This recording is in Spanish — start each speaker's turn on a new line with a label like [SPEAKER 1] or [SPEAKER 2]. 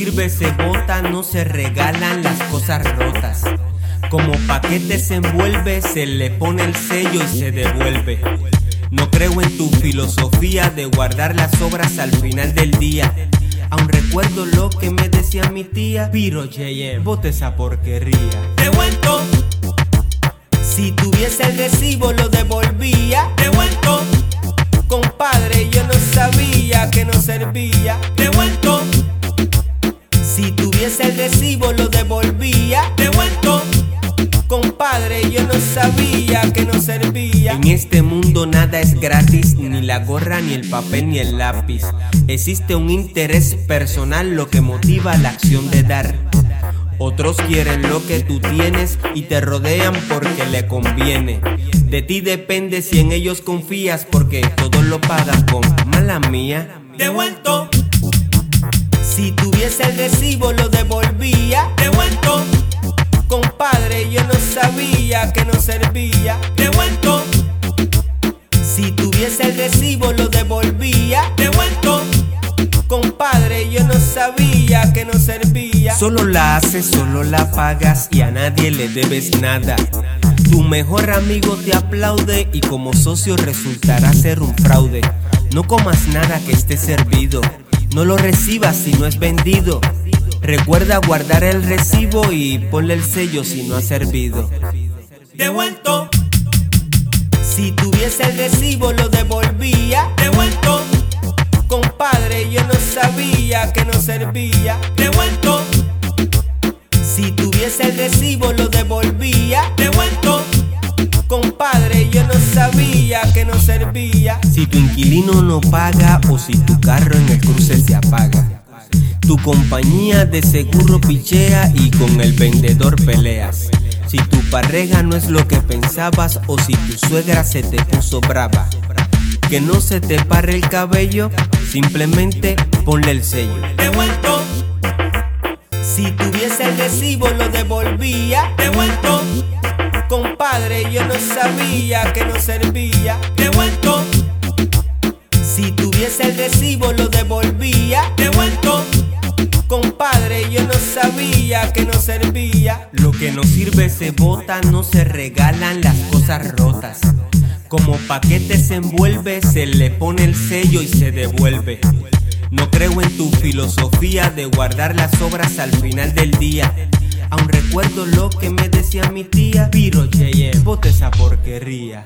[SPEAKER 1] sirve se bota, no se regalan las cosas rotas. Como paquete se envuelve, se le pone el sello y se devuelve. No creo en tu filosofía de guardar las obras al final del día. Aún recuerdo lo que me decía mi tía. Piro JM, bote esa porquería.
[SPEAKER 2] Devuelto.
[SPEAKER 1] Si tuviese el recibo, lo devolvía.
[SPEAKER 2] Devuelto.
[SPEAKER 1] Compadre, yo no sabía que no servía. Tuviese el recibo, lo devolvía.
[SPEAKER 2] Devuelto.
[SPEAKER 1] Compadre, yo no sabía que no servía. En este mundo nada es gratis, ni la gorra, ni el papel, ni el lápiz. Existe un interés personal lo que motiva la acción de dar. Otros quieren lo que tú tienes y te rodean porque le conviene. De ti depende si en ellos confías porque todos lo pagan con mala mía.
[SPEAKER 2] Devuelto.
[SPEAKER 1] Si tuviese el recibo lo devolvía.
[SPEAKER 2] Devuelto.
[SPEAKER 1] Compadre, yo no sabía que no servía.
[SPEAKER 2] Devuelto.
[SPEAKER 1] Si tuviese el recibo lo devolvía.
[SPEAKER 2] Devuelto.
[SPEAKER 1] Compadre, yo no sabía que no servía. Solo la haces, solo la pagas y a nadie le debes nada. Tu mejor amigo te aplaude y como socio resultará ser un fraude. No comas nada que esté servido. No lo recibas si no es vendido. Recuerda guardar el recibo y ponle el sello si no ha servido.
[SPEAKER 2] Devuelto.
[SPEAKER 1] Si tuviese el recibo lo devolvía.
[SPEAKER 2] Devuelto.
[SPEAKER 1] Compadre, yo no sabía que no servía.
[SPEAKER 2] Devuelto.
[SPEAKER 1] Si tuviese el recibo lo devolvía.
[SPEAKER 2] Devuelto.
[SPEAKER 1] Compadre, yo no sabía que no servía. Si tu inquilino no paga o si tu carro en el cruce se apaga. Tu compañía de seguro pichea y con el vendedor peleas. Si tu pareja no es lo que pensabas o si tu suegra se te puso brava. Que no se te pare el cabello, simplemente ponle el sello.
[SPEAKER 2] Devuelto.
[SPEAKER 1] Si tuviese el recibo lo devolvía.
[SPEAKER 2] Devuelto.
[SPEAKER 1] Compadre, yo no sabía que no servía.
[SPEAKER 2] Devuelto.
[SPEAKER 1] Si tuviese el recibo lo devolvía.
[SPEAKER 2] Devuelto.
[SPEAKER 1] Compadre, yo no sabía que no servía. Lo que no sirve se bota, no se regalan las cosas rotas. Como paquete se envuelve, se le pone el sello y se devuelve. No creo en tu filosofía de guardar las obras al final del día. Recuerdo lo que me decía mi tía. Piro JM, bote esa porquería.